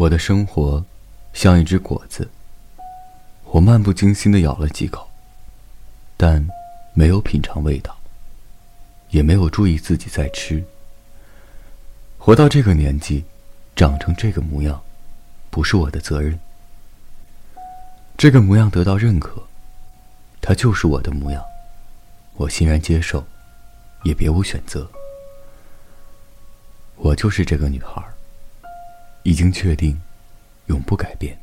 我的生活像一只果子，我漫不经心的咬了几口，但没有品尝味道，也没有注意自己在吃。活到这个年纪，长成这个模样，不是我的责任。这个模样得到认可，它就是我的模样，我欣然接受，也别无选择。我就是这个女孩儿，已经确定，永不改变。